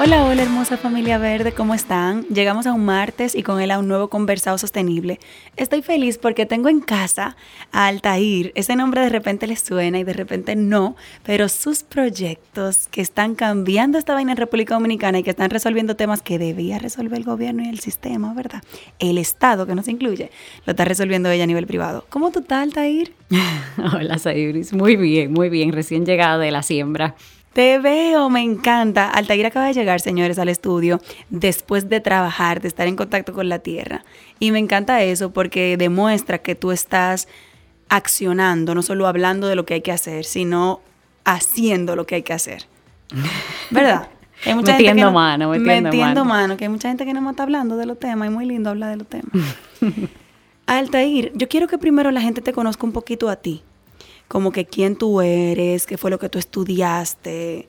Hola, hola hermosa familia verde, ¿cómo están? Llegamos a un martes y con él a un nuevo conversado sostenible. Estoy feliz porque tengo en casa a Altair. Ese nombre de repente le suena y de repente no, pero sus proyectos que están cambiando esta vaina en República Dominicana y que están resolviendo temas que debía resolver el gobierno y el sistema, ¿verdad? El Estado que nos incluye, lo está resolviendo ella a nivel privado. ¿Cómo tú estás, Altair? hola, Sayuris. Muy bien, muy bien. Recién llegada de la siembra. Te veo, me encanta. Altair acaba de llegar, señores, al estudio después de trabajar, de estar en contacto con la tierra. Y me encanta eso porque demuestra que tú estás accionando, no solo hablando de lo que hay que hacer, sino haciendo lo que hay que hacer. ¿Verdad? Hay mucha metiendo gente mano, metiendo, metiendo mano. Que hay mucha gente que no está hablando de los temas y muy lindo hablar de los temas. Altair, yo quiero que primero la gente te conozca un poquito a ti como que quién tú eres, qué fue lo que tú estudiaste,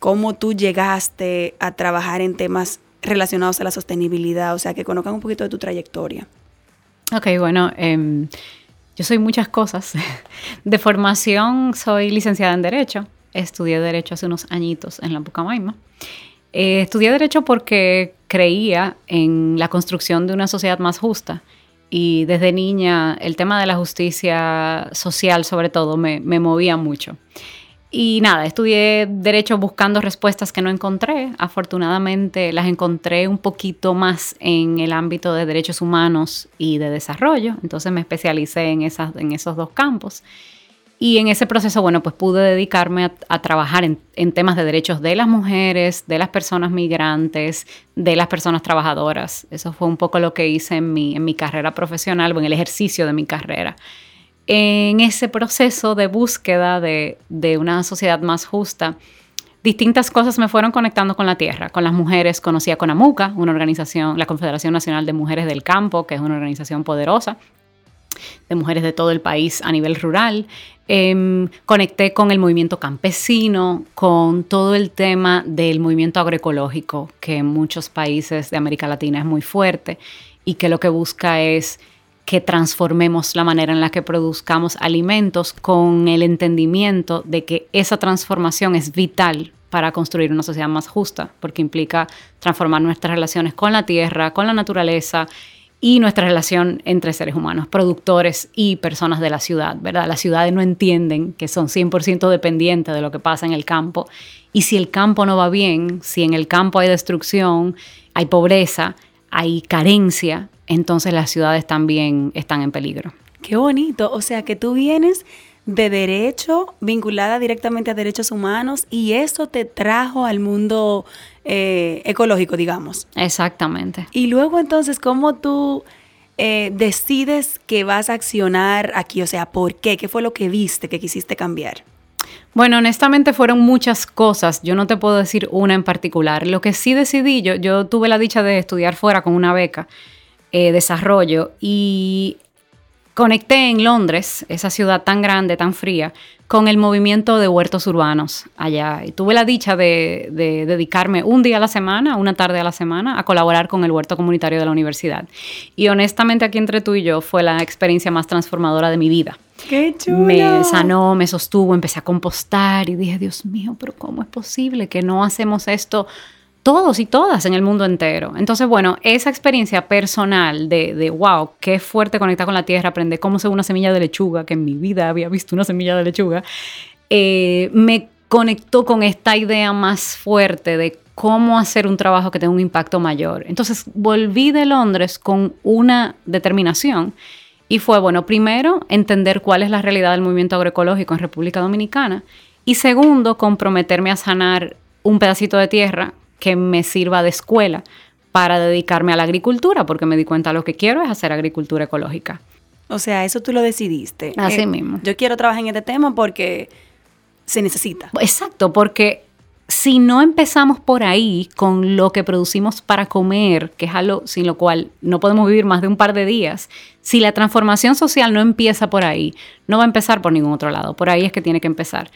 cómo tú llegaste a trabajar en temas relacionados a la sostenibilidad, o sea, que conozcan un poquito de tu trayectoria. Ok, bueno, em, yo soy muchas cosas. De formación soy licenciada en Derecho, estudié Derecho hace unos añitos en la Pucamaima. Eh, estudié Derecho porque creía en la construcción de una sociedad más justa y desde niña el tema de la justicia social sobre todo me, movía mucho. Y nada, estudié derecho buscando respuestas que no encontré. Afortunadamente las encontré un poquito más en el ámbito de derechos humanos y de desarrollo. Entonces me especialicé en, esas, en esos dos campos. Y en ese proceso, bueno, pues pude dedicarme a, trabajar en, temas de derechos de las mujeres, de las personas migrantes, de las personas trabajadoras. Eso fue un poco lo que hice en mi, en mi carrera profesional o en el ejercicio de mi carrera. En ese proceso de búsqueda de, de una sociedad más justa, distintas cosas me fueron conectando con la tierra, con las mujeres. Conocí a CONAMUCA, una organización, la Confederación Nacional de Mujeres del Campo, que es una organización poderosa de mujeres de todo el país a nivel rural. Em, conecté con el movimiento campesino, con todo el tema del movimiento agroecológico, que en muchos países de América Latina es muy fuerte y que lo que busca es que transformemos la manera en la que produzcamos alimentos con el entendimiento de que esa transformación es vital para construir una sociedad más justa, porque implica transformar nuestras relaciones con la tierra, con la naturaleza y nuestra relación entre seres humanos, productores y personas de la ciudad, ¿verdad? Las ciudades no entienden que son 100% dependientes de lo que pasa en el campo y si el campo no va bien, si en el campo hay destrucción, hay pobreza, hay carencia, entonces las ciudades también están en peligro. Qué bonito, o sea que tú vienes de derecho vinculada directamente a derechos humanos y eso te trajo al mundo eh, ecológico, digamos. Exactamente. Y luego entonces, ¿cómo tú eh, decides que vas a accionar aquí? O sea, ¿por qué? ¿Qué fue lo que viste que quisiste cambiar? Bueno, honestamente fueron muchas cosas. Yo no te puedo decir una en particular. Lo que sí decidí, yo, yo tuve la dicha de estudiar fuera con una beca, eh, desarrollo, y conecté en Londres, esa ciudad tan grande, tan fría, con el movimiento de huertos urbanos allá. Y tuve la dicha de, dedicarme un día a la semana, una tarde a la semana, a colaborar con el huerto comunitario de la universidad. Y honestamente aquí entre tú y yo fue la experiencia más transformadora de mi vida. ¡Qué chulo! Me sanó, me sostuvo, empecé a compostar y dije, Dios mío, pero ¿cómo es posible que no hacemos esto? Todos y todas en el mundo entero. Entonces, bueno, esa experiencia personal de, de, wow, qué fuerte conectar con la tierra, aprender cómo se una semilla de lechuga, que en mi vida había visto una semilla de lechuga, eh, me conectó con esta idea más fuerte de cómo hacer un trabajo que tenga un impacto mayor. Entonces, volví de Londres con una determinación Y fue, bueno, primero, entender cuál es la realidad del movimiento agroecológico en República Dominicana. Y segundo, comprometerme a sanar un pedacito de tierra que me sirva de escuela para dedicarme a la agricultura, porque me di cuenta lo que quiero es hacer agricultura ecológica. O sea, eso tú lo decidiste. Así eh, mismo. Yo quiero trabajar en este tema porque se necesita. Exacto, porque si no empezamos por ahí con lo que producimos para comer, que es algo sin lo cual no podemos vivir más de un par de días, si la transformación social no empieza por ahí, no va a empezar por ningún otro lado. Por ahí es que tiene que empezar.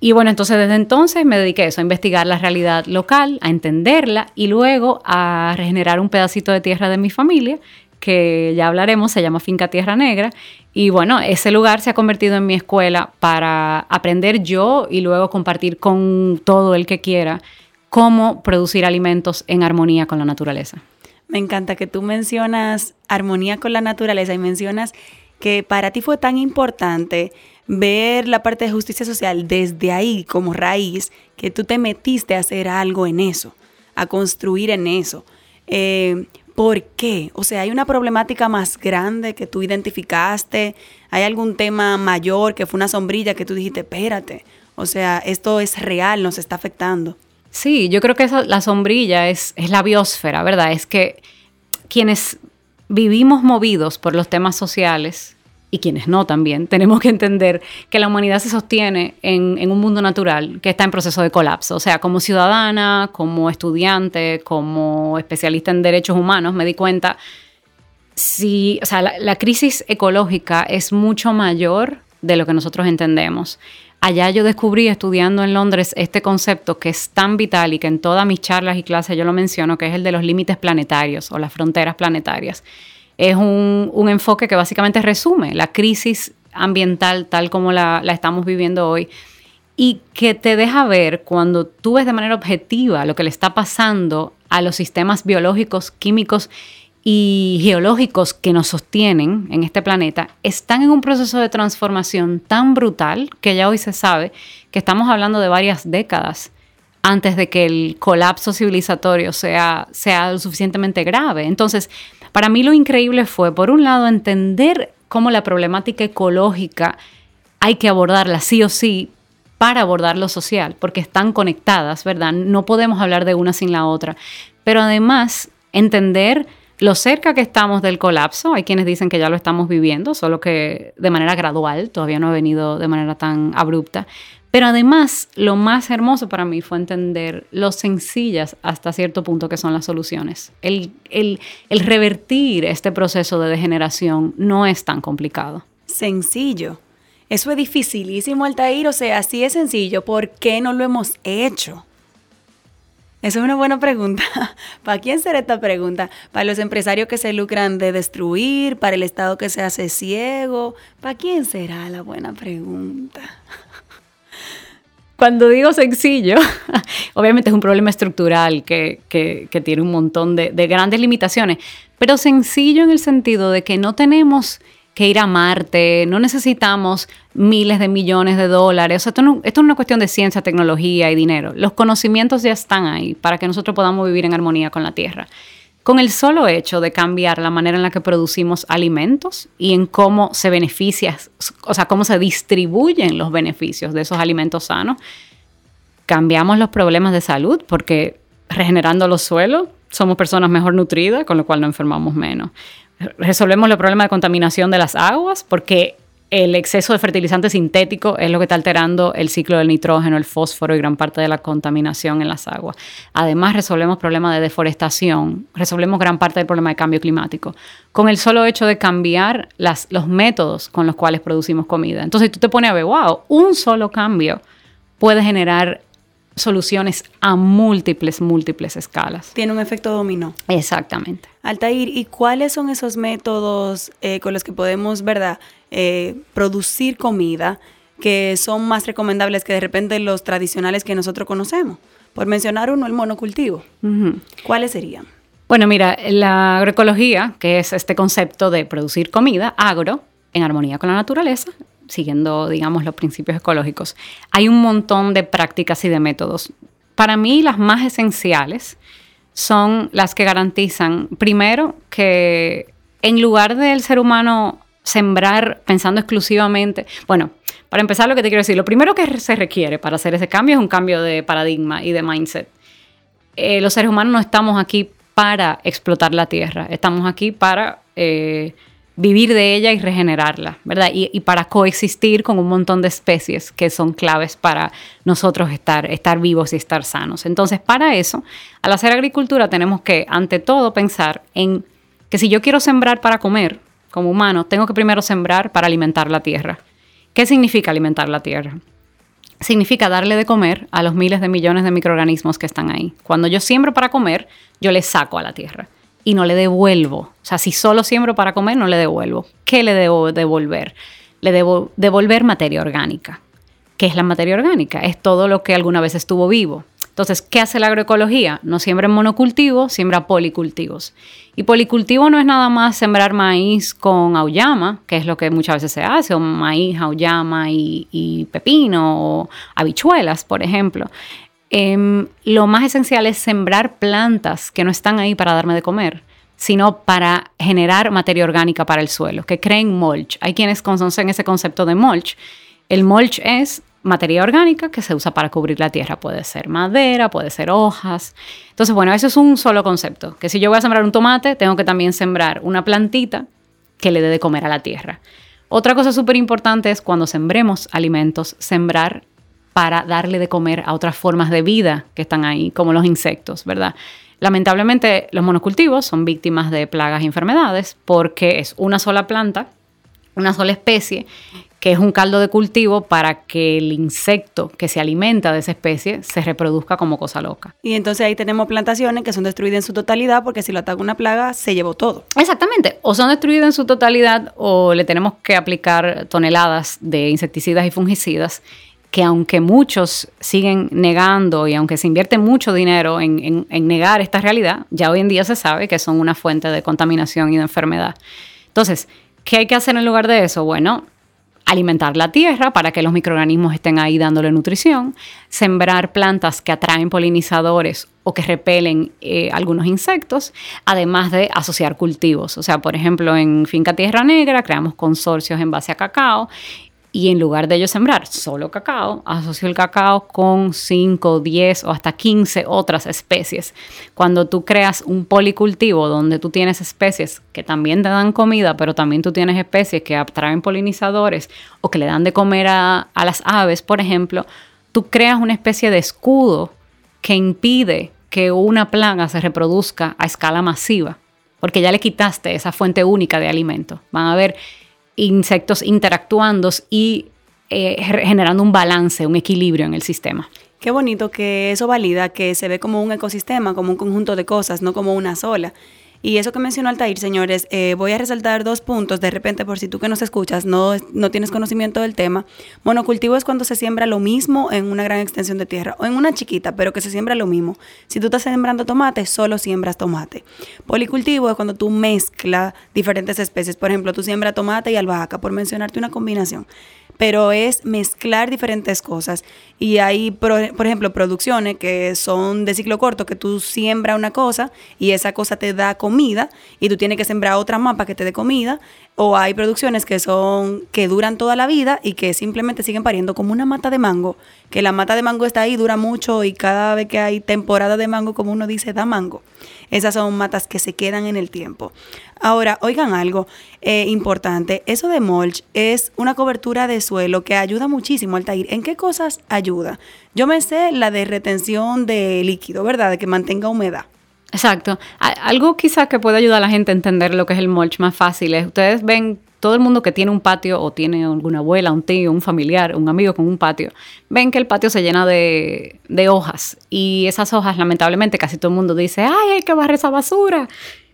Y bueno, entonces desde entonces me dediqué a eso, a investigar la realidad local, a entenderla y luego a regenerar un pedacito de tierra de mi familia, que ya hablaremos, se llama Finca Tierra Negra. Y bueno, ese lugar se ha convertido en mi escuela para aprender yo y luego compartir con todo el que quiera cómo producir alimentos en armonía con la naturaleza. Me encanta que tú mencionas armonía con la naturaleza y mencionas que para ti fue tan importante ver la parte de justicia social desde ahí como raíz, que tú te metiste a hacer algo en eso, a construir en eso. Eh, ¿Por qué? O sea, ¿hay una problemática más grande que tú identificaste? ¿Hay algún tema mayor que fue una sombrilla que tú dijiste, espérate? O sea, esto es real, nos está afectando. Sí, yo creo que la sombrilla es, es la biosfera, ¿verdad? Es que quienes vivimos movidos por los temas sociales, y quienes no también, tenemos que entender que la humanidad se sostiene en, un mundo natural que está en proceso de colapso. O sea, como ciudadana, como estudiante, como especialista en derechos humanos, me di cuenta, si, o sea, la, crisis ecológica es mucho mayor de lo que nosotros entendemos. Allá yo descubrí estudiando en Londres este concepto que es tan vital y que en todas mis charlas y clases yo lo menciono, que es el de los límites planetarios o las fronteras planetarias es un, enfoque que básicamente resume la crisis ambiental tal como la, estamos viviendo hoy y que te deja ver cuando tú ves de manera objetiva lo que le está pasando a los sistemas biológicos, químicos y geológicos que nos sostienen en este planeta, están en un proceso de transformación tan brutal que ya hoy se sabe que estamos hablando de varias décadas antes de que el colapso civilizatorio sea, sea lo suficientemente grave. Entonces, para mí lo increíble fue, por un lado, entender cómo la problemática ecológica hay que abordarla sí o sí para abordar lo social, porque están conectadas, ¿verdad? No podemos hablar de una sin la otra. Pero además, entender lo cerca que estamos del colapso, hay quienes dicen que ya lo estamos viviendo, solo que de manera gradual, todavía no ha venido de manera tan abrupta, pero además, lo más hermoso para mí fue entender lo sencillas hasta cierto punto que son las soluciones. El, revertir este proceso de degeneración no es tan complicado. Sencillo. Eso es dificilísimo, Altair. O sea, así es sencillo. ¿Por qué no lo hemos hecho? Esa es una buena pregunta. ¿Para quién será esta pregunta? ¿Para los empresarios que se lucran de destruir? ¿Para el Estado que se hace ciego? ¿Para quién será la buena pregunta? Cuando digo sencillo, obviamente es un problema estructural que, tiene un montón de, grandes limitaciones, pero sencillo en el sentido de que no tenemos que ir a Marte, no necesitamos miles de millones de dólares. esto, esto, es una cuestión de ciencia, tecnología y dinero. Los conocimientos ya están ahí para que nosotros podamos vivir en armonía con la Tierra con el solo hecho de cambiar la manera en la que producimos alimentos y en cómo se beneficia, o sea, cómo se distribuyen los beneficios de esos alimentos sanos, cambiamos los problemas de salud porque regenerando los suelos somos personas mejor nutridas, con lo cual no enfermamos menos. Resolvemos los problemas de contaminación de las aguas porque el exceso de fertilizante sintético es lo que está alterando el ciclo del nitrógeno, el fósforo y gran parte de la contaminación en las aguas. Además, resolvemos problemas de deforestación, resolvemos gran parte del problema de cambio climático, con el solo hecho de cambiar los métodos con los cuales producimos comida. Entonces, tú te pones a ver, wow, un solo cambio puede generar soluciones a múltiples, múltiples escalas. Tiene un efecto dominó. Exactamente. Altair, ¿y cuáles son esos métodos eh, con los que podemos, verdad, eh, producir comida que son más recomendables que de repente los tradicionales que nosotros conocemos? Por mencionar uno, el monocultivo. ¿Cuáles serían? Bueno, mira, la agroecología, que es este concepto de producir comida, agro, en armonía con la naturaleza, siguiendo, digamos, los principios ecológicos. Hay un montón de prácticas y de métodos. Para mí, las más esenciales son las que garantizan, primero, que en lugar del ser humano sembrar pensando exclusivamente, bueno, para empezar lo que te quiero decir, lo primero que se requiere para hacer ese cambio es un cambio de paradigma y de mindset. Eh, los seres humanos no estamos aquí para explotar la tierra, estamos aquí para eh, vivir de ella y regenerarla, ¿verdad? Y, para coexistir con un montón de especies que son claves para nosotros estar, estar vivos y estar sanos. Entonces, para eso, al hacer agricultura tenemos que, ante todo, pensar en que si yo quiero sembrar para comer, como humano, tengo que primero sembrar para alimentar la tierra. ¿Qué significa alimentar la tierra? Significa darle de comer a los miles de millones de microorganismos que están ahí. Cuando yo siembro para comer, yo le saco a la tierra y no le devuelvo. O sea, si solo siembro para comer, no le devuelvo. ¿Qué le debo devolver? Le debo devolver materia orgánica. ¿Qué es la materia orgánica? Es todo lo que alguna vez estuvo vivo. Entonces, ¿qué hace la agroecología? No siembra en monocultivo, siembra policultivos. Y policultivo no es nada más sembrar maíz con auyama, que es lo que muchas veces se hace, o maíz, auyama y, y pepino, o habichuelas, por ejemplo. Em, lo más esencial es sembrar plantas que no están ahí para darme de comer, sino para generar materia orgánica para el suelo, que creen mulch. Hay quienes conocen ese concepto de mulch. El mulch es materia orgánica que se usa para cubrir la tierra. Puede ser madera, puede ser hojas. Entonces, bueno, eso es un solo concepto, que si yo voy a sembrar un tomate, tengo que también sembrar una plantita que le dé de comer a la tierra. Otra cosa súper importante es cuando sembremos alimentos, sembrar para darle de comer a otras formas de vida que están ahí, como los insectos, ¿verdad? Lamentablemente los monocultivos son víctimas de plagas y enfermedades porque es una sola planta, una sola especie, que es un caldo de cultivo para que el insecto que se alimenta de esa especie se reproduzca como cosa loca. Y entonces ahí tenemos plantaciones que son destruidas en su totalidad porque si lo ataca una plaga se llevó todo. Exactamente, o son destruidas en su totalidad o le tenemos que aplicar toneladas de insecticidas y fungicidas que aunque muchos siguen negando y aunque se invierte mucho dinero en, negar esta realidad, ya hoy en día se sabe que son una fuente de contaminación y de enfermedad. Entonces, ¿qué hay que hacer en lugar de eso? Bueno, alimentar la tierra para que los microorganismos estén ahí dándole nutrición, sembrar plantas que atraen polinizadores o que repelen eh, algunos insectos, además de asociar cultivos. O sea, por ejemplo, en Finca Tierra Negra creamos consorcios en base a cacao y en lugar de ellos sembrar solo cacao, asocio el cacao con 5, 10 o hasta 15 otras especies. Cuando tú creas un policultivo donde tú tienes especies que también te dan comida, pero también tú tienes especies que atraen polinizadores o que le dan de comer a, a las aves, por ejemplo, tú creas una especie de escudo que impide que una plaga se reproduzca a escala masiva, porque ya le quitaste esa fuente única de alimento. Van a ver insectos interactuando y eh, generando un balance, un equilibrio en el sistema. Qué bonito que eso valida que se ve como un ecosistema, como un conjunto de cosas, no como una sola. Y eso que mencionó Altair, señores, eh, voy a resaltar dos puntos de repente por si tú que nos escuchas no, no tienes conocimiento del tema. Monocultivo es cuando se siembra lo mismo en una gran extensión de tierra o en una chiquita, pero que se siembra lo mismo. Si tú estás sembrando tomate, solo siembras tomate. Policultivo es cuando tú mezclas diferentes especies. Por ejemplo, tú siembras tomate y albahaca, por mencionarte una combinación pero es mezclar diferentes cosas. Y hay, por, ejemplo, producciones que son de ciclo corto, que tú siembras una cosa y esa cosa te da comida y tú tienes que sembrar otra más para que te dé comida. O hay producciones que son que duran toda la vida y que simplemente siguen pariendo como una mata de mango, que la mata de mango está ahí, dura mucho y cada vez que hay temporada de mango, como uno dice, da mango. Esas son matas que se quedan en el tiempo. Ahora, oigan algo eh, importante. Eso de mulch es una cobertura de suelo que ayuda muchísimo al taller. ¿En qué cosas ayuda? Yo me sé la de retención de líquido, ¿verdad? De que mantenga humedad. Exacto. Algo quizás que puede ayudar a la gente a entender lo que es el mulch más fácil es, ustedes ven todo el mundo que tiene un patio o tiene alguna abuela, un tío, un familiar, un amigo con un patio, ven que el patio se llena de, hojas y esas hojas lamentablemente casi todo el mundo dice, ay, hay que barrer esa basura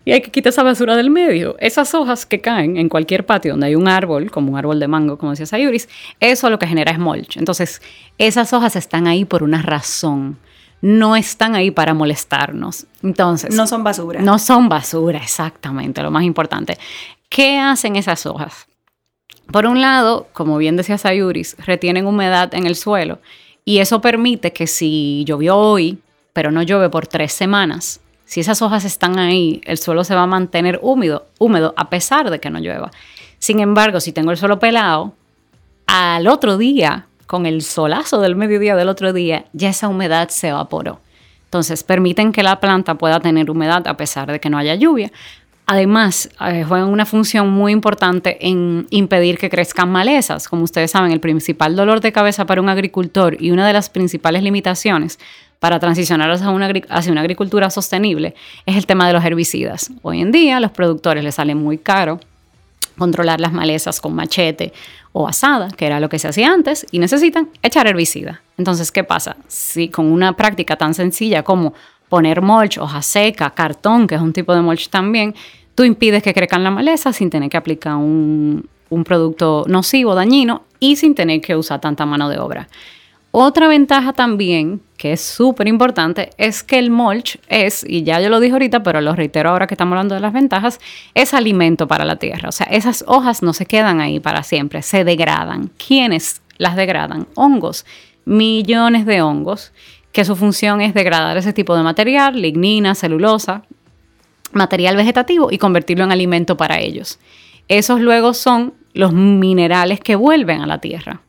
y hay que quitar esa basura del medio. Esas hojas que caen en cualquier patio donde hay un árbol, como un árbol de mango, como decía Sayuris, eso lo que genera es mulch. Entonces, esas hojas están ahí por una razón. No están ahí para molestarnos. Entonces. No son basura. No son basura, exactamente, lo más importante. ¿Qué hacen esas hojas? Por un lado, como bien decía Sayuris, retienen humedad en el suelo y eso permite que si llovió hoy, pero no llueve por tres semanas, si esas hojas están ahí, el suelo se va a mantener húmedo, húmedo a pesar de que no llueva. Sin embargo, si tengo el suelo pelado, al otro día, con el solazo del mediodía del otro día, ya esa humedad se evaporó. Entonces, permiten que la planta pueda tener humedad a pesar de que no haya lluvia. Además, eh, juegan una función muy importante en impedir que crezcan malezas. Como ustedes saben, el principal dolor de cabeza para un agricultor y una de las principales limitaciones para transicionar hacia una, hacia una agricultura sostenible es el tema de los herbicidas. Hoy en día, a los productores les sale muy caro controlar las malezas con machete o asada, que era lo que se hacía antes, y necesitan echar herbicida. Entonces, ¿qué pasa? Si con una práctica tan sencilla como poner mulch, hoja seca, cartón, que es un tipo de mulch también, tú impides que crezcan la maleza sin tener que aplicar un, un producto nocivo, dañino y sin tener que usar tanta mano de obra. Otra ventaja también, que es súper importante, es que el mulch es, y ya yo lo dije ahorita, pero lo reitero ahora que estamos hablando de las ventajas, es alimento para la tierra. O sea, esas hojas no se quedan ahí para siempre, se degradan. ¿Quiénes las degradan? Hongos, millones de hongos, que su función es degradar ese tipo de material, lignina, celulosa, material vegetativo y convertirlo en alimento para ellos. Esos luego son los minerales que vuelven a la tierra.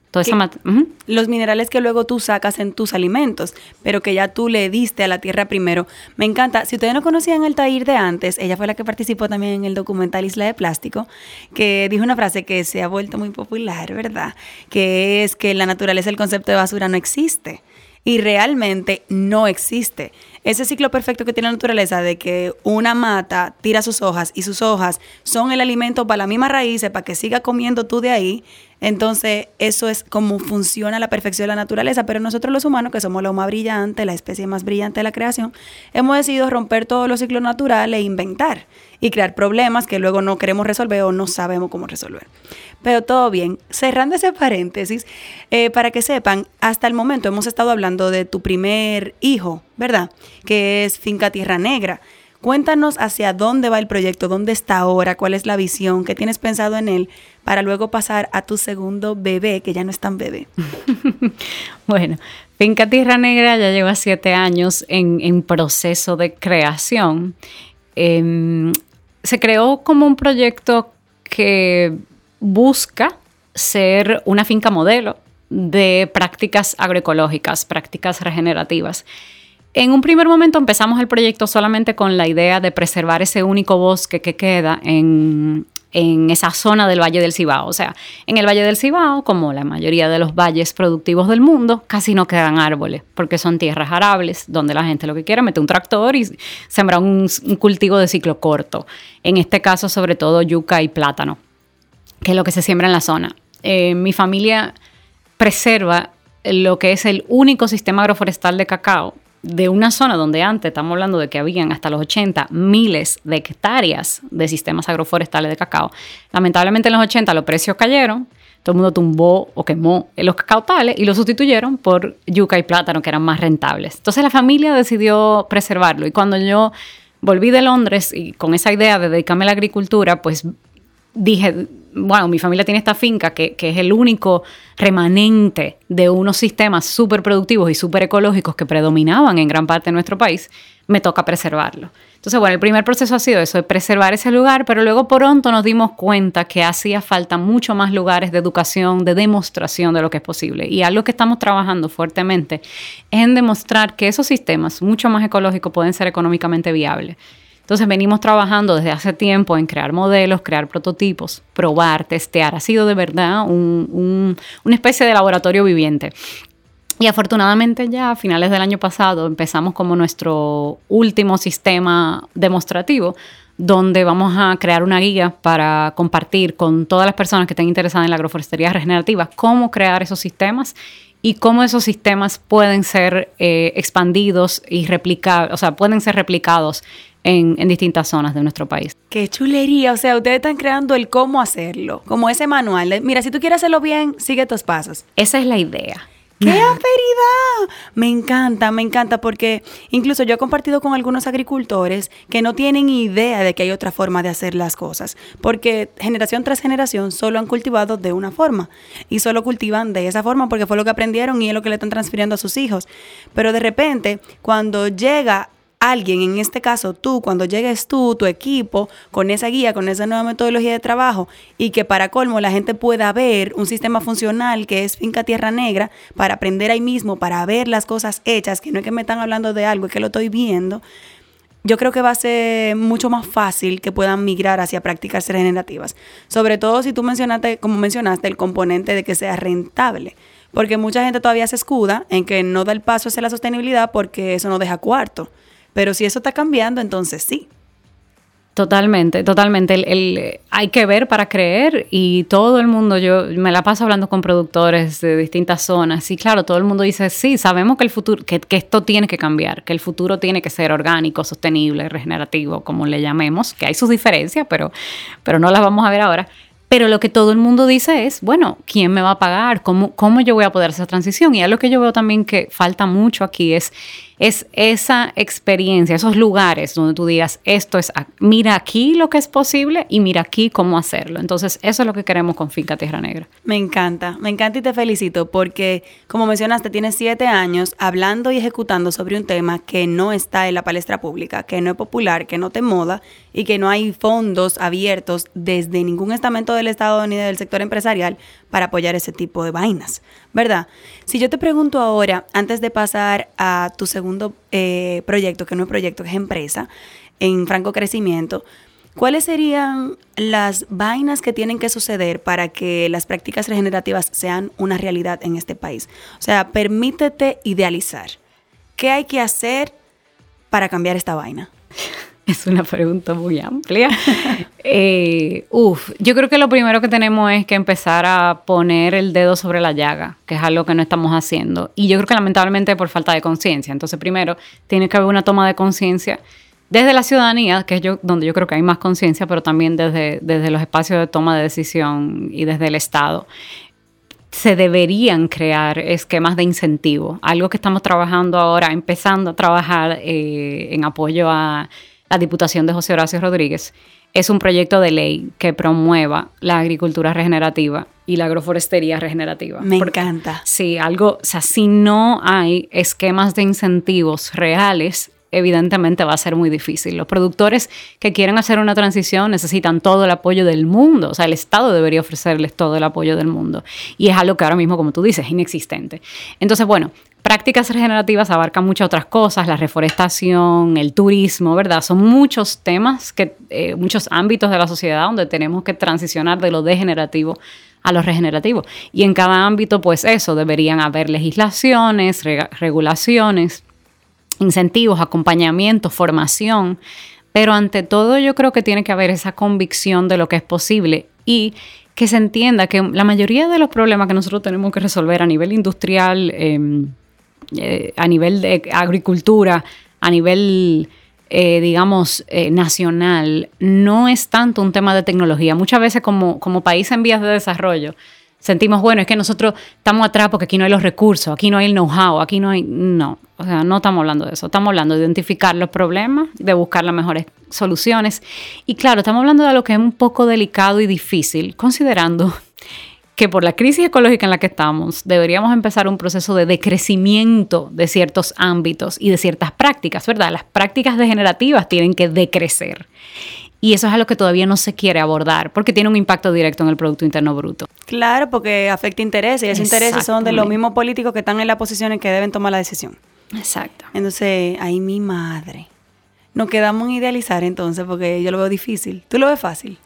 Los minerales que luego tú sacas en tus alimentos, pero que ya tú le diste a la tierra primero. Me encanta. Si ustedes no conocían al Tair de antes, ella fue la que participó también en el documental Isla de Plástico, que dijo una frase que se ha vuelto muy popular, ¿verdad? Que es que en la naturaleza el concepto de basura no existe y realmente no existe. Ese ciclo perfecto que tiene la naturaleza de que una mata tira sus hojas y sus hojas son el alimento para la misma raíz, para que siga comiendo tú de ahí, entonces, eso es como funciona la perfección de la naturaleza, pero nosotros los humanos, que somos lo más brillante, la especie más brillante de la creación, hemos decidido romper todos los ciclos naturales e inventar y crear problemas que luego no queremos resolver o no sabemos cómo resolver. Pero todo bien, cerrando ese paréntesis, eh, para que sepan, hasta el momento hemos estado hablando de tu primer hijo, ¿verdad? Que es Finca Tierra Negra. Cuéntanos hacia dónde va el proyecto, dónde está ahora, cuál es la visión, qué tienes pensado en él, para luego pasar a tu segundo bebé, que ya no es tan bebé. bueno, Finca Tierra Negra ya lleva siete años en, proceso de creación. Em, se creó como un proyecto que busca ser una finca modelo de prácticas agroecológicas, prácticas regenerativas. En un primer momento empezamos el proyecto solamente con la idea de preservar ese único bosque que queda en, esa zona del Valle del Cibao. O sea, en el Valle del Cibao, como la mayoría de los valles productivos del mundo, casi no quedan árboles, porque son tierras arables, donde la gente lo que quiere mete un tractor y sembra un, cultivo de ciclo corto. En este caso, sobre todo yuca y plátano, que es lo que se siembra en la zona. Eh, mi familia preserva lo que es el único sistema agroforestal de cacao de una zona donde antes, estamos hablando de que habían hasta los 80 miles de hectáreas de sistemas agroforestales de cacao. Lamentablemente en los 80 los precios cayeron, todo el mundo tumbó o quemó los cacautales y lo sustituyeron por yuca y plátano que eran más rentables. Entonces la familia decidió preservarlo y cuando yo volví de Londres y con esa idea de dedicarme a la agricultura, pues dije, bueno, mi familia tiene esta finca que, es el único remanente de unos sistemas súper productivos y súper ecológicos que predominaban en gran parte de nuestro país, me toca preservarlo. Entonces, bueno, el primer proceso ha sido eso, preservar ese lugar, pero luego pronto nos dimos cuenta que hacía falta mucho más lugares de educación, de demostración de lo que es posible. Y algo que estamos trabajando fuertemente es en demostrar que esos sistemas mucho más ecológicos pueden ser económicamente viables. Entonces venimos trabajando desde hace tiempo en crear modelos, crear prototipos, probar, testear. Ha sido de verdad una especie de laboratorio viviente. Y afortunadamente ya a finales del año pasado empezamos como nuestro último sistema demostrativo, donde vamos a crear una guía para compartir con todas las personas que estén interesadas en la agroforestería regenerativa cómo crear esos sistemas y cómo esos sistemas pueden ser eh, expandidos y replicados, o sea, pueden ser replicados en, distintas zonas de nuestro país. Qué chulería, o sea, ustedes están creando el cómo hacerlo, como ese manual. Mira, si tú quieres hacerlo bien, sigue tus pasos. Esa es la idea. ¡Qué asperidad! Me encanta, me encanta porque incluso yo he compartido con algunos agricultores que no tienen idea de que hay otra forma de hacer las cosas, porque generación tras generación solo han cultivado de una forma y solo cultivan de esa forma porque fue lo que aprendieron y es lo que le están transfiriendo a sus hijos. Pero de repente, cuando llega alguien, en este caso tú, cuando llegues tú, tu equipo, con esa guía, con esa nueva metodología de trabajo, y que para colmo la gente pueda ver un sistema funcional que es Finca Tierra Negra, para aprender ahí mismo, para ver las cosas hechas, que no es que me están hablando de algo, es que lo estoy viendo, yo creo que va a ser mucho más fácil que puedan migrar hacia prácticas regenerativas. Sobre todo si tú mencionaste, como mencionaste, el componente de que sea rentable. Porque mucha gente todavía se escuda en que no da el paso hacia la sostenibilidad porque eso no deja cuarto. Pero si eso está cambiando, entonces sí. Totalmente, totalmente. El, hay que ver para creer y todo el mundo, yo me la paso hablando con productores de distintas zonas y claro, todo el mundo dice, sí, sabemos que el futuro, que, que esto tiene que cambiar, que el futuro tiene que ser orgánico, sostenible, regenerativo, como le llamemos, que hay sus diferencias, pero, pero no las vamos a ver ahora. Pero lo que todo el mundo dice es, bueno, ¿quién me va a pagar? ¿Cómo, cómo yo voy a poder hacer esa transición? Y algo que yo veo también que falta mucho aquí es es esa experiencia, esos lugares donde tú digas, esto es, mira aquí lo que es posible y mira aquí cómo hacerlo. Entonces, eso es lo que queremos con Finca Tierra Negra. Me encanta, me encanta y te felicito porque, como mencionaste, tienes siete años hablando y ejecutando sobre un tema que no está en la palestra pública, que no es popular, que no te moda y que no hay fondos abiertos desde ningún estamento del Estado ni del sector empresarial para apoyar ese tipo de vainas, ¿verdad? Si yo te pregunto ahora, antes de pasar a tu segundo eh, proyecto, que no es proyecto, es empresa, en franco crecimiento, ¿cuáles serían las vainas que tienen que suceder para que las prácticas regenerativas sean una realidad en este país? O sea, permítete idealizar. ¿Qué hay que hacer para cambiar esta vaina? Es una pregunta muy amplia. eh, uf, yo creo que lo primero que tenemos es que empezar a poner el dedo sobre la llaga, que es algo que no estamos haciendo. Y yo creo que lamentablemente por falta de conciencia. Entonces, primero, tiene que haber una toma de conciencia desde la ciudadanía, que es donde yo creo que hay más conciencia, pero también desde, desde los espacios de toma de decisión y desde el Estado se deberían crear esquemas de incentivo. Algo que estamos trabajando ahora, empezando a trabajar eh, en apoyo a la Diputación de José Horacio Rodríguez, es un proyecto de ley que promueva la agricultura regenerativa y la agroforestería regenerativa. Me encanta. Sí, algo, o sea, si no hay esquemas de incentivos reales, evidentemente va a ser muy difícil. Los productores que quieren hacer una transición necesitan todo el apoyo del mundo, o sea, el Estado debería ofrecerles todo el apoyo del mundo. Y es algo que ahora mismo, como tú dices, es inexistente. Entonces, bueno, prácticas regenerativas abarcan muchas otras cosas, la reforestación, el turismo, ¿verdad? Son muchos temas, que, eh, muchos ámbitos de la sociedad donde tenemos que transicionar de lo degenerativo a lo regenerativo. Y en cada ámbito, pues eso, deberían haber legislaciones, regulaciones, incentivos, acompañamiento, formación. Pero ante todo yo creo que tiene que haber esa convicción de lo que es posible y que se entienda que la mayoría de los problemas que nosotros tenemos que resolver a nivel industrial, em, eh, a nivel de agricultura, a nivel, eh, digamos, eh, nacional, no es tanto un tema de tecnología. Muchas veces como, como país en vías de desarrollo, sentimos, bueno, es que nosotros estamos atrás porque aquí no hay los recursos, aquí no hay el know-how, aquí no hay... No, o sea, no estamos hablando de eso, estamos hablando de identificar los problemas, de buscar las mejores soluciones. Y claro, estamos hablando de algo que es un poco delicado y difícil, considerando que por la crisis ecológica en la que estamos, deberíamos empezar un proceso de decrecimiento de ciertos ámbitos y de ciertas prácticas, ¿verdad? Las prácticas degenerativas tienen que decrecer. Y eso es algo que todavía no se quiere abordar porque tiene un impacto directo en el Producto Interno Bruto. Claro, porque afecta intereses y esos intereses son de los mismos políticos que están en la posición en que deben tomar la decisión. Exacto. Entonces, ahí mi madre. Nos quedamos en idealizar entonces porque yo lo veo difícil. ¿Tú lo ves fácil?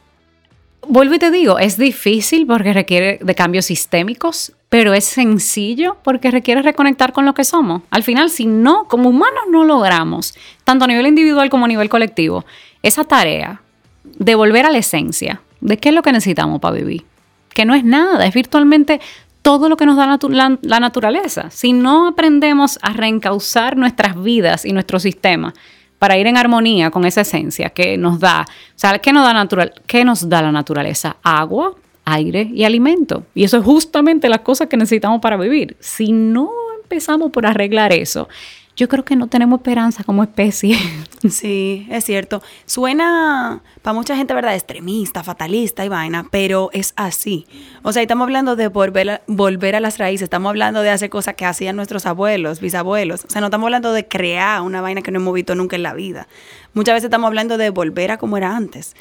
Vuelvo y te digo, es difícil porque requiere de cambios sistémicos, pero es sencillo porque requiere reconectar con lo que somos. Al final, si no, como humanos no logramos, tanto a nivel individual como a nivel colectivo, esa tarea de volver a la esencia de qué es lo que necesitamos para vivir, que no es nada, es virtualmente todo lo que nos da la, la naturaleza. Si no aprendemos a reencauzar nuestras vidas y nuestro sistema, para ir en armonía con esa esencia que nos da, o ¿qué nos da, natural, qué nos da la naturaleza? Agua, aire y alimento. Y eso es justamente las cosas que necesitamos para vivir. Si no empezamos por arreglar eso, yo creo que no tenemos esperanza como especie. Sí, es cierto. Suena para mucha gente, ¿verdad? Extremista, fatalista y vaina, pero es así. O sea, estamos hablando de volver a, volver a las raíces, estamos hablando de hacer cosas que hacían nuestros abuelos, bisabuelos. O sea, no estamos hablando de crear una vaina que no hemos visto nunca en la vida. Muchas veces estamos hablando de volver a como era antes.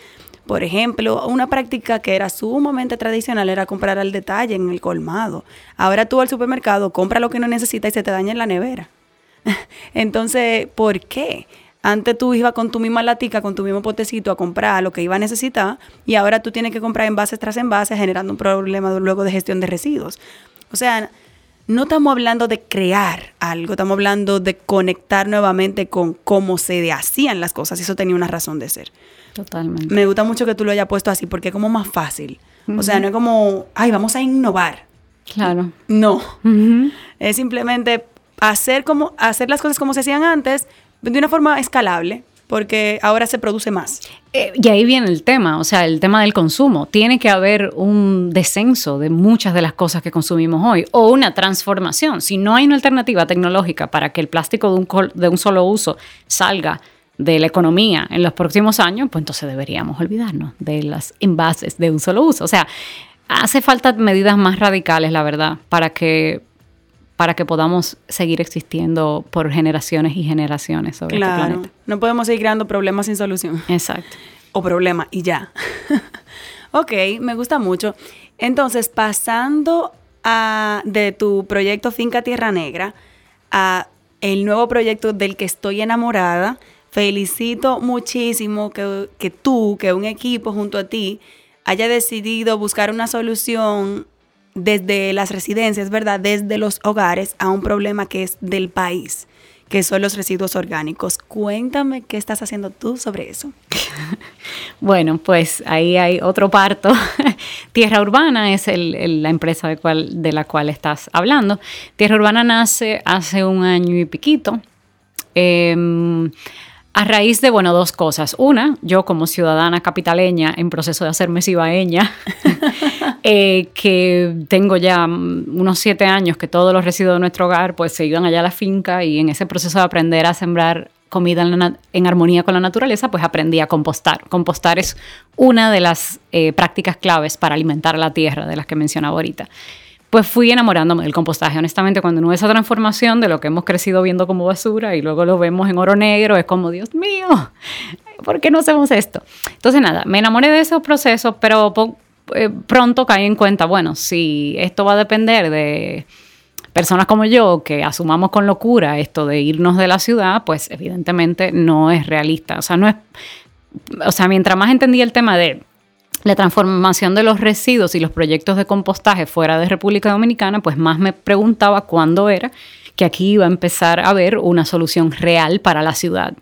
Por ejemplo, una práctica que era sumamente tradicional era comprar al detalle en el colmado. Ahora tú al supermercado compra lo que no necesitas y se te daña en la nevera. Entonces, ¿por qué? Antes tú ibas con tu misma latica, con tu mismo potecito a comprar lo que iba a necesitar y ahora tú tienes que comprar envases tras envases generando un problema luego de gestión de residuos. O sea, no estamos hablando de crear algo, estamos hablando de conectar nuevamente con cómo se hacían las cosas y eso tenía una razón de ser. Totalmente. Me gusta mucho que tú lo hayas puesto así porque es como más fácil. O sea, no es como, ay, vamos a innovar. Claro. No. Es simplemente hacer, como, hacer las cosas como se hacían antes de una forma escalable, porque ahora se produce más. Eh, y ahí viene el tema, o sea, el tema del consumo. Tiene que haber un descenso de muchas de las cosas que consumimos hoy o una transformación. Si no hay una alternativa tecnológica para que el plástico de un, de un solo uso salga de la economía en los próximos años, pues entonces deberíamos olvidarnos de las envases de un solo uso. O sea, hace falta medidas más radicales, la verdad, para que para que podamos seguir existiendo por generaciones y generaciones sobre este planeta. No podemos seguir creando problemas sin solución. Exacto. O problema y ya. ok, me gusta mucho. Entonces, pasando a, de tu proyecto Finca Tierra Negra a el nuevo proyecto del que estoy enamorada, felicito muchísimo que, que tú, que un equipo junto a ti, haya decidido buscar una solución desde las residencias, ¿verdad? Desde los hogares a un problema que es del país, que son los residuos orgánicos. Cuéntame qué estás haciendo tú sobre eso. bueno, pues ahí hay otro parto. Tierra Urbana es la empresa de la cual estás hablando. Tierra Urbana nace hace un año y piquito. Em, a raíz de, bueno, dos cosas. Una, yo como ciudadana capitaleña en proceso de hacerme cibaeña, eh, que tengo ya unos siete años que todos los residuos de nuestro hogar pues se iban allá a la finca y en ese proceso de aprender a sembrar comida en, armonía con la naturaleza, pues aprendí a compostar. Compostar es una de las eh, prácticas claves para alimentar la tierra de las que mencionaba ahorita pues fui enamorándome del compostaje. Honestamente, cuando no esa transformación de lo que hemos crecido viendo como basura y luego lo vemos en oro negro, es como, Dios mío, ¿por qué no hacemos esto? Entonces, nada, me enamoré de esos procesos, pero eh, pronto caí en cuenta, bueno, si esto va a depender de personas como yo que asumamos con locura esto de irnos de la ciudad, pues evidentemente no es realista. O sea, no es. O sea, mientras más entendí el tema de la transformación de los residuos y los proyectos de compostaje fuera de República Dominicana, pues más me preguntaba cuándo era que aquí iba a empezar a haber una solución real para la ciudad.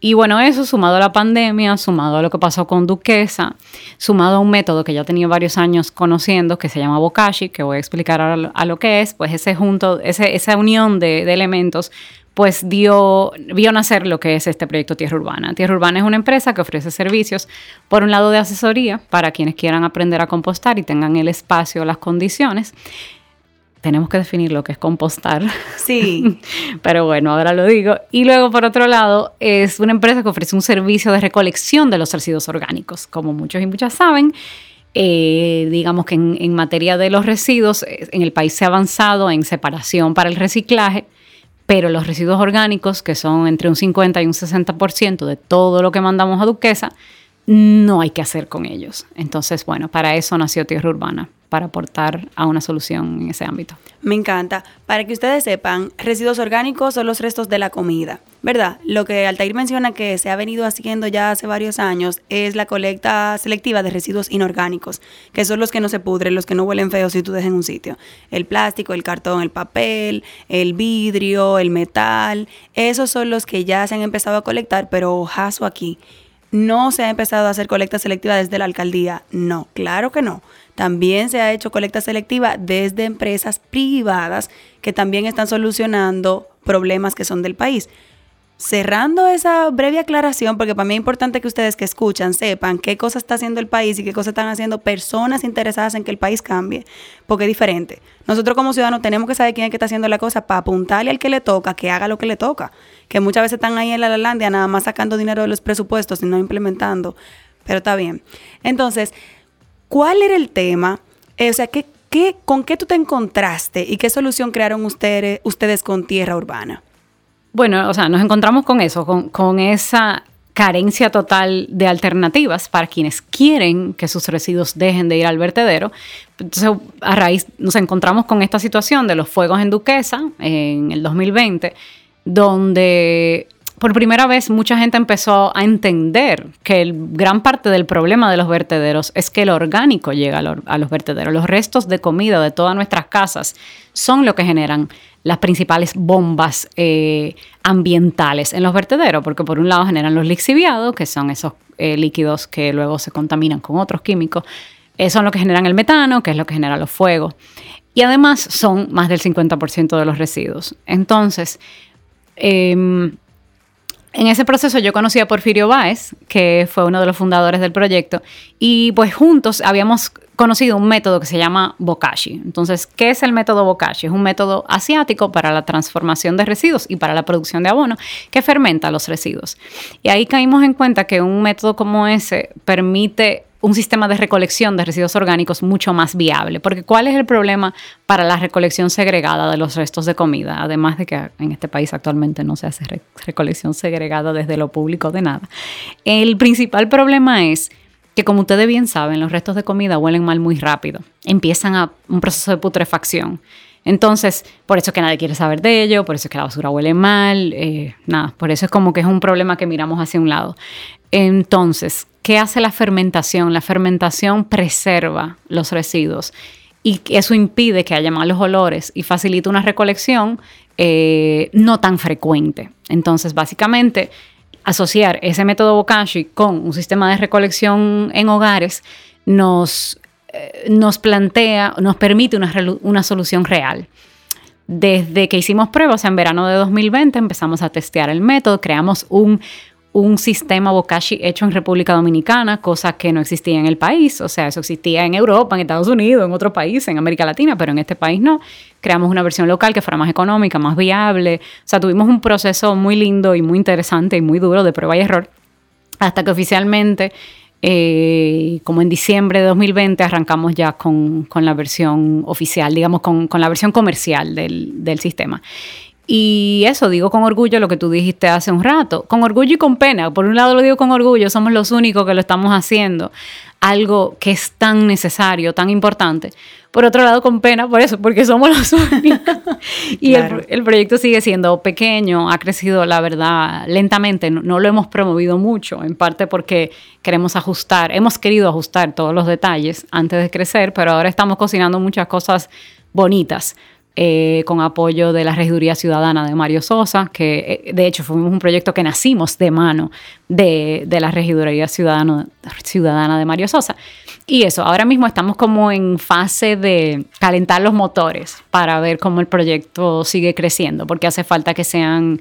Y bueno, eso sumado a la pandemia, sumado a lo que pasó con Duquesa, sumado a un método que ya tenía varios años conociendo, que se llama Bokashi, que voy a explicar ahora a lo que es, pues ese junto, ese, esa unión de elementos pues dio, vio nacer lo que es este proyecto Tierra Urbana. Tierra Urbana es una empresa que ofrece servicios, por un lado de asesoría, para quienes quieran aprender a compostar y tengan el espacio, las condiciones. Tenemos que definir lo que es compostar. Sí. Pero bueno, ahora lo digo. Y luego, por otro lado, es una empresa que ofrece un servicio de recolección de los residuos orgánicos. Como muchos y muchas saben, eh, digamos que en, en, materia de los residuos, eh, en el país se ha avanzado en separación para el reciclaje, pero los residuos orgánicos, que son entre un 50 y un 60% de todo lo que mandamos a Duquesa, no hay que hacer con ellos. Entonces, bueno, para eso nació Tierra Urbana, para aportar a una solución en ese ámbito. Me encanta. Para que ustedes sepan, residuos orgánicos son los restos de la comida, ¿verdad? Lo que Altair menciona que se ha venido haciendo ya hace varios años es la colecta selectiva de residuos inorgánicos, que son los que no se pudren, los que no huelen feos si tú dejas en un sitio. El plástico, el cartón, el papel, el vidrio, el metal, esos son los que ya se han empezado a colectar, pero ojazo aquí. No se ha empezado a hacer colecta selectiva desde la alcaldía. No, claro que no. También se ha hecho colecta selectiva desde empresas privadas que también están solucionando problemas que son del país. Cerrando esa breve aclaración, porque para mí es importante que ustedes que escuchan sepan qué cosas está haciendo el país y qué cosas están haciendo personas interesadas en que el país cambie, porque es diferente. Nosotros como ciudadanos tenemos que saber quién es que está haciendo la cosa para apuntarle al que le toca, que haga lo que le toca, que muchas veces están ahí en la Lalandia nada más sacando dinero de los presupuestos y no implementando, pero está bien. Entonces, ¿cuál era el tema? Eh, o sea, ¿qué, qué, ¿con qué tú te encontraste y qué solución crearon ustedes, ustedes con Tierra Urbana? Bueno, o sea, nos encontramos con eso, con, esa carencia total de alternativas para quienes quieren que sus residuos dejen de ir al vertedero. Entonces, a raíz, nos encontramos con esta situación de los fuegos en Duquesa en el 2020, donde por primera vez mucha gente empezó a entender que el, gran parte del problema de los vertederos es que el orgánico llega a, los vertederos. Los restos de comida de todas nuestras casas son lo que generan las principales bombas eh, ambientales en los vertederos, porque por un lado generan los lixiviados, que son esos eh, líquidos que luego se contaminan con otros químicos, eh, son lo que generan el metano, que es lo que genera los fuegos, y además son más del 50% de los residuos. Entonces, em, en ese proceso yo conocí a Porfirio Báez, que fue uno de los fundadores del proyecto, y pues juntos habíamos conocido un método que se llama Bokashi. Entonces, ¿qué es el método Bokashi? Es un método asiático para la transformación de residuos y para la producción de abono que fermenta los residuos. Y ahí caímos en cuenta que un método como ese permite un sistema de recolección de residuos orgánicos mucho más viable. Porque ¿cuál es el problema para la recolección segregada de los restos de comida? Además de que en este país actualmente no se hace recolección segregada desde lo público de nada. El principal problema es que como ustedes bien saben, los restos de comida huelen mal muy rápido. Empiezan a un proceso de putrefacción. Entonces, por eso es que nadie quiere saber de ello, por eso es que la basura huele mal, eh, nada, por eso es como que es un problema que miramos hacia un lado. Entonces, ¿qué hace la fermentación? La fermentación preserva los residuos y eso impide que haya malos olores y facilita una recolección eh, no tan frecuente. Entonces, básicamente, asociar ese método Bokashi con un sistema de recolección en hogares nos, eh, nos plantea, nos permite una, una solución real. Desde que hicimos pruebas en verano de 2020 empezamos a testear el método, creamos un, un sistema Bokashi hecho en República Dominicana, cosa que no existía en el país. O sea, eso existía en Europa, en Estados Unidos, en otros países, en América Latina, pero en este país no. Creamos una versión local que fuera más económica, más viable. O sea, tuvimos un proceso muy lindo y muy interesante y muy duro de prueba y error, hasta que oficialmente, eh, como en diciembre de 2020, arrancamos ya con, la versión oficial, digamos, con, la versión comercial del, del sistema. Y eso digo con orgullo lo que tú dijiste hace un rato, con orgullo y con pena. Por un lado lo digo con orgullo, somos los únicos que lo estamos haciendo, algo que es tan necesario, tan importante. Por otro lado con pena, por eso, porque somos los únicos. y el, proyecto sigue siendo pequeño, ha crecido, la verdad, lentamente, no, no lo hemos promovido mucho, en parte porque queremos ajustar, hemos querido ajustar todos los detalles antes de crecer, pero ahora estamos cocinando muchas cosas bonitas eh, con apoyo de la Regiduría Ciudadana de Mario Sosa, que eh, de hecho fuimos un proyecto que nacimos de mano de, la Regiduría Ciudadana de Mario Sosa. Y eso, ahora mismo estamos como en fase de calentar los motores para ver cómo el proyecto sigue creciendo, porque hace falta que sean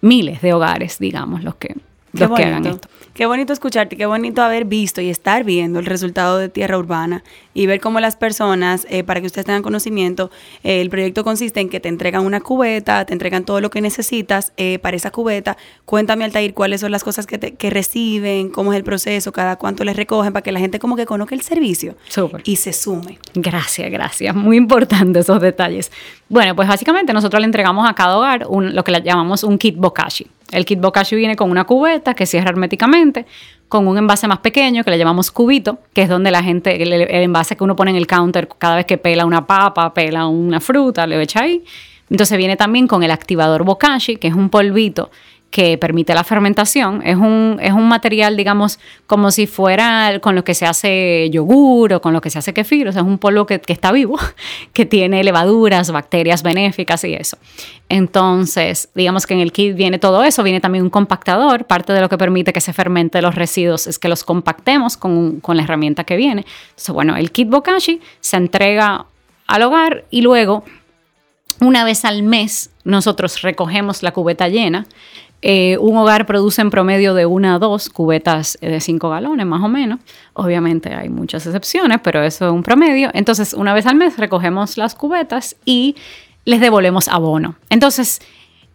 miles de hogares, digamos, los que, los que hagan esto. Qué bonito escucharte, qué bonito haber visto y estar viendo el resultado de Tierra Urbana y ver cómo las personas, eh, para que ustedes tengan conocimiento, eh, el proyecto consiste en que te entregan una cubeta, te entregan todo lo que necesitas eh, para esa cubeta. Cuéntame, Altair, cuáles son las cosas que, que reciben, cómo es el proceso, cada cuánto les recogen, para que la gente como que conozca el servicio y se sume. Gracias, gracias. Muy importante esos detalles. Bueno, pues básicamente nosotros le entregamos a cada hogar lo que le llamamos un kit bokashi. El kit bokashi viene con una cubeta que cierra herméticamente, con un envase más pequeño que le llamamos cubito, que es donde la gente, el, envase que uno pone en el counter cada vez que pela una papa, pela una fruta, le echa ahí. Entonces viene también con el activador bokashi, que es un polvito que permite la fermentación. Es un, es un material, digamos, como si fuera con lo que se hace yogur o con lo que se hace kefir. O sea, es un polvo que, está vivo, que tiene levaduras, bacterias benéficas y eso. Entonces, digamos que en el kit viene todo eso. Viene también un compactador. Parte de lo que permite que se fermente los residuos es que los compactemos con, con la herramienta que viene. Entonces, bueno, el kit Bokashi se entrega al hogar y luego, una vez al mes, nosotros recogemos la cubeta llena Eh, un hogar produce en promedio de una a dos cubetas de cinco galones, más o menos. Obviamente hay muchas excepciones, pero eso es un promedio. Entonces, una vez al mes recogemos las cubetas y les devolvemos abono. Entonces,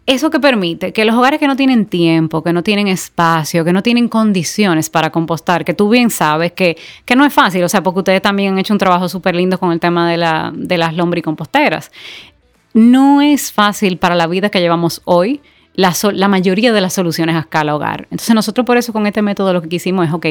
eso que permite que los hogares que no tienen tiempo, que no tienen espacio, que no tienen condiciones para compostar, que tú bien sabes que, no es fácil, o sea, porque ustedes también han hecho un trabajo súper lindo con el tema de, la, de las lombricomposteras. No es fácil para la vida que llevamos hoy la, la, mayoría de las soluciones a escala hogar. Entonces nosotros por eso con este método lo que quisimos es, ok,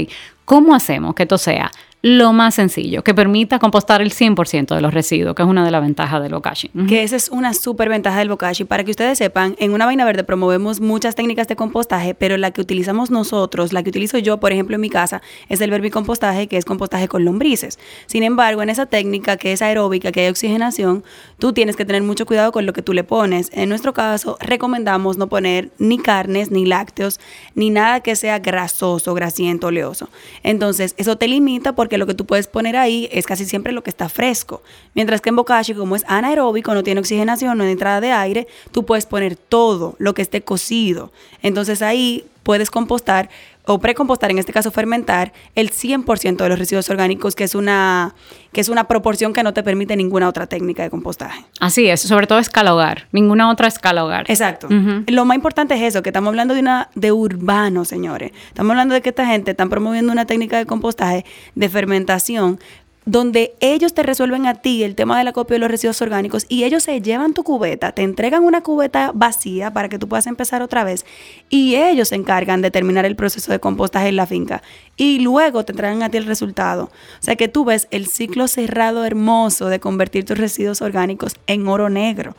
¿cómo hacemos que esto sea lo más sencillo, que permita compostar el 100% de los residuos, que es una de las ventajas del bokashi. Que esa es una súper ventaja del bokashi. Para que ustedes sepan, en una vaina verde promovemos muchas técnicas de compostaje, pero la que utilizamos nosotros, la que utilizo yo, por ejemplo, en mi casa, es el vermicompostaje, que es compostaje con lombrices. Sin embargo, en esa técnica que es aeróbica, que hay oxigenación, tú tienes que tener mucho cuidado con lo que tú le pones. En nuestro caso, recomendamos no poner ni carnes, ni lácteos, ni nada que sea grasoso, grasiento, oleoso. Entonces, eso te limita porque que lo que tú puedes poner ahí es casi siempre lo que está fresco. Mientras que en bokashi, como es anaeróbico, no tiene oxigenación, no hay entrada de aire, tú puedes poner todo lo que esté cocido. Entonces ahí puedes compostar o precompostar, en este caso fermentar, el 100% de los residuos orgánicos, que es, una, que es una proporción que no te permite ninguna otra técnica de compostaje. Así es, sobre todo escala hogar, ninguna otra escala hogar. Exacto. Lo más importante es eso, que estamos hablando de una de urbano, señores. Estamos hablando de que esta gente está promoviendo una técnica de compostaje, de fermentación, donde ellos te resuelven a ti el tema del acopio de los residuos orgánicos y ellos se llevan tu cubeta, te entregan una cubeta vacía para que tú puedas empezar otra vez y ellos se encargan de terminar el proceso de compostaje en la finca y luego te traen a ti el resultado. O sea que tú ves el ciclo cerrado hermoso de convertir tus residuos orgánicos en oro negro.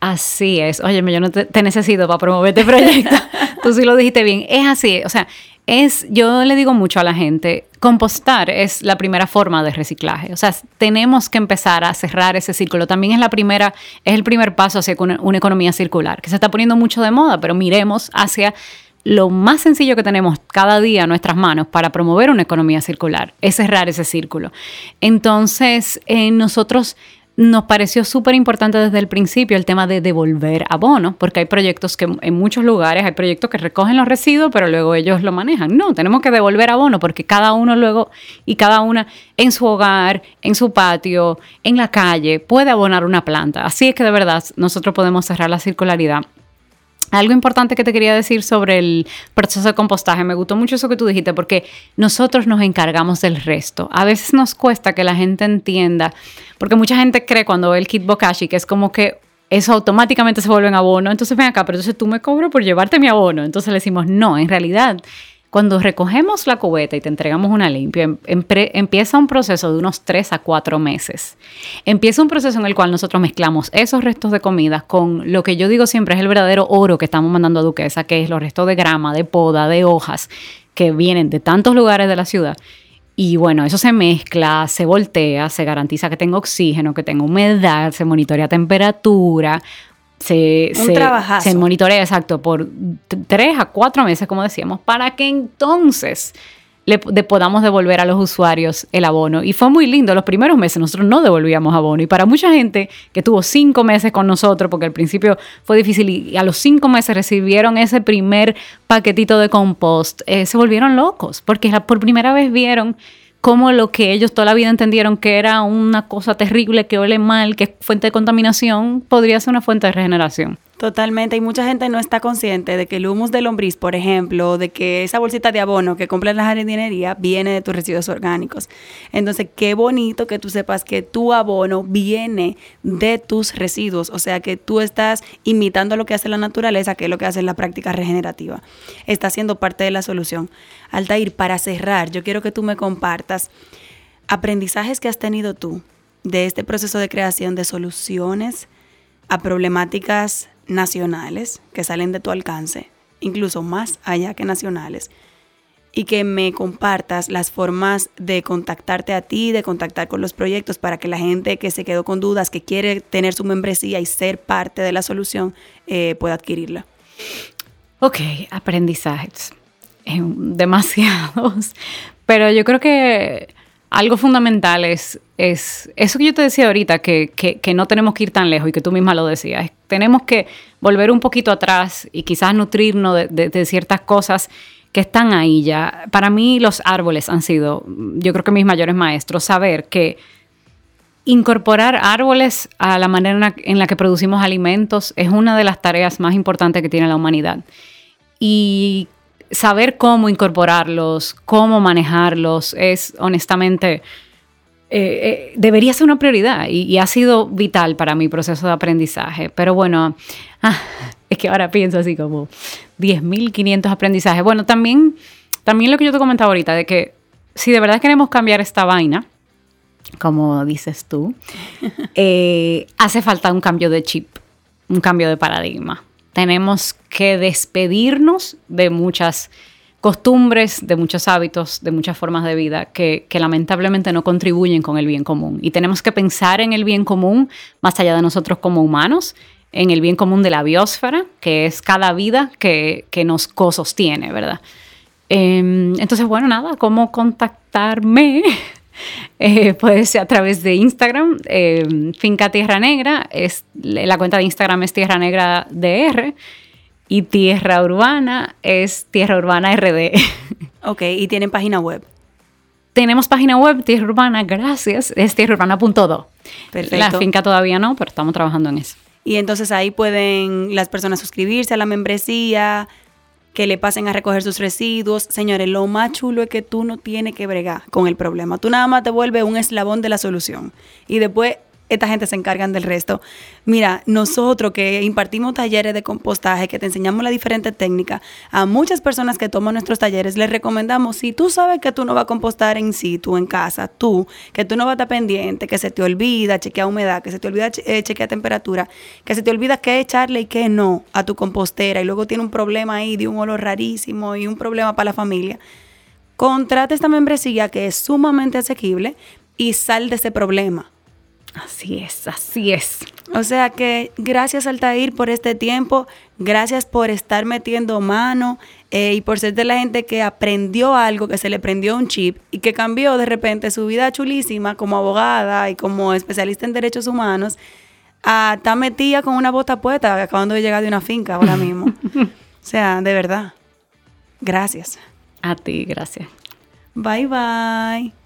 Así es. Oye, yo no te, te necesito para promover este proyecto. tú sí lo dijiste bien. Es así. O sea, es, yo le digo mucho a la gente, compostar es la primera forma de reciclaje. O sea, tenemos que empezar a cerrar ese círculo. También es la primera, es el primer paso hacia una, economía circular, que se está poniendo mucho de moda, pero miremos hacia lo más sencillo que tenemos cada día en nuestras manos para promover una economía circular, es cerrar ese círculo. Entonces, eh, nosotros nos pareció súper importante desde el principio el tema de devolver abono, porque hay proyectos que en muchos lugares hay proyectos que recogen los residuos, pero luego ellos lo manejan. No, tenemos que devolver abono porque cada uno luego y cada una en su hogar, en su patio, en la calle, puede abonar una planta. Así es que de verdad nosotros podemos cerrar la circularidad algo importante que te quería decir sobre el proceso de compostaje, me gustó mucho eso que tú dijiste, porque nosotros nos encargamos del resto. A veces nos cuesta que la gente entienda, porque mucha gente cree cuando ve el kit Bokashi que es como que eso automáticamente se vuelve en abono. Entonces ven acá, pero entonces tú me cobro por llevarte mi abono. Entonces le decimos, no, en realidad cuando recogemos la cubeta y te entregamos una limpia, em, empieza un proceso de unos 3 a 4 meses. Empieza un proceso en el cual nosotros mezclamos esos restos de comida con lo que yo digo siempre es el verdadero oro que estamos mandando a Duquesa, que es los restos de grama, de poda, de hojas, que vienen de tantos lugares de la ciudad. Y bueno, eso se mezcla, se voltea, se garantiza que tenga oxígeno, que tenga humedad, se monitorea temperatura, se, se, monitorea exacto por tres a cuatro meses, como decíamos, para que entonces le, podamos devolver a los usuarios el abono. Y fue muy lindo, los primeros meses nosotros no devolvíamos abono. Y para mucha gente que tuvo cinco meses con nosotros, porque al principio fue difícil y a los cinco meses recibieron ese primer paquetito de compost, eh, se volvieron locos, porque por primera vez vieron como lo que ellos toda la vida entendieron que era una cosa terrible, que huele mal, que es fuente de contaminación, podría ser una fuente de regeneración. Totalmente, y mucha gente no está consciente de que el humus de lombriz, por ejemplo, de que esa bolsita de abono que compra en la jardinería viene de tus residuos orgánicos. Entonces, qué bonito que tú sepas que tu abono viene de tus residuos, o sea que tú estás imitando lo que hace la naturaleza, que es lo que hace la práctica regenerativa. Está siendo parte de la solución. Altair, para cerrar, yo quiero que tú me compartas aprendizajes que has tenido tú de este proceso de creación de soluciones a problemáticas nacionales que salen de tu alcance, incluso más allá que nacionales, y que me compartas las formas de contactarte a ti, de contactar con los proyectos para que la gente que se quedó con dudas, que quiere tener su membresía y ser parte de la solución, eh, pueda adquirirla. Ok, aprendizajes. Demasiados. Pero yo creo que algo fundamental es, es eso que yo te decía ahorita, que, que, no tenemos que ir tan lejos y que tú misma lo decías. Tenemos que volver un poquito atrás y quizás nutrirnos de, de, ciertas cosas que están ahí ya. Para mí los árboles han sido, yo creo que mis mayores maestros, saber que incorporar árboles a la manera en la que producimos alimentos es una de las tareas más importantes que tiene la humanidad. Y saber cómo incorporarlos, cómo manejarlos, es honestamente, eh, eh, debería ser una prioridad y, ha sido vital para mi proceso de aprendizaje. Pero bueno, ah, es que ahora pienso así como 10.500 aprendizajes. Bueno, también, también lo que yo te comentaba ahorita, de que si de verdad queremos cambiar esta vaina, como dices tú, eh, hace falta un cambio de chip, un cambio de paradigma tenemos que despedirnos de muchas costumbres, de muchos hábitos, de muchas formas de vida que, lamentablemente no contribuyen con el bien común. Y tenemos que pensar en el bien común más allá de nosotros como humanos, en el bien común de la biosfera, que es cada vida que, nos co-sostiene, ¿verdad? Em, entonces, bueno, nada, ¿cómo contactarme? Eh, puede ser a través de Instagram, eh, Finca Tierra Negra, es, la cuenta de Instagram es Tierra Negra DR y Tierra Urbana es Tierra Urbana RD. Ok, y tienen página web. Tenemos página web, Tierra Urbana, gracias, es tierraurbana.do. Perfecto. La finca todavía no, pero estamos trabajando en eso. Y entonces ahí pueden las personas suscribirse a la membresía, que le pasen a recoger sus residuos. Señores, lo más chulo es que tú no tienes que bregar con el problema. Tú nada más te vuelves un eslabón de la solución. Y después esta gente se encargan del resto. Mira, nosotros que impartimos talleres de compostaje, que te enseñamos las diferentes técnicas, a muchas personas que toman nuestros talleres les recomendamos, si tú sabes que tú no vas a compostar en situ, en casa, tú, que tú no vas a estar pendiente, que se te olvida chequear humedad, que se te olvida eh, chequear temperatura, que se te olvida qué echarle y qué no a tu compostera y luego tiene un problema ahí de un olor rarísimo y un problema para la familia, contrata esta membresía que es sumamente asequible y sal de ese problema Así es, así es. O sea que gracias Altair por este tiempo, gracias por estar metiendo mano eh, y por ser de la gente que aprendió algo, que se le prendió un chip y que cambió de repente su vida chulísima como abogada y como especialista en derechos humanos a estar metida con una bota puesta acabando de llegar de una finca ahora mismo. o sea, de verdad. Gracias. A ti, gracias. Bye bye.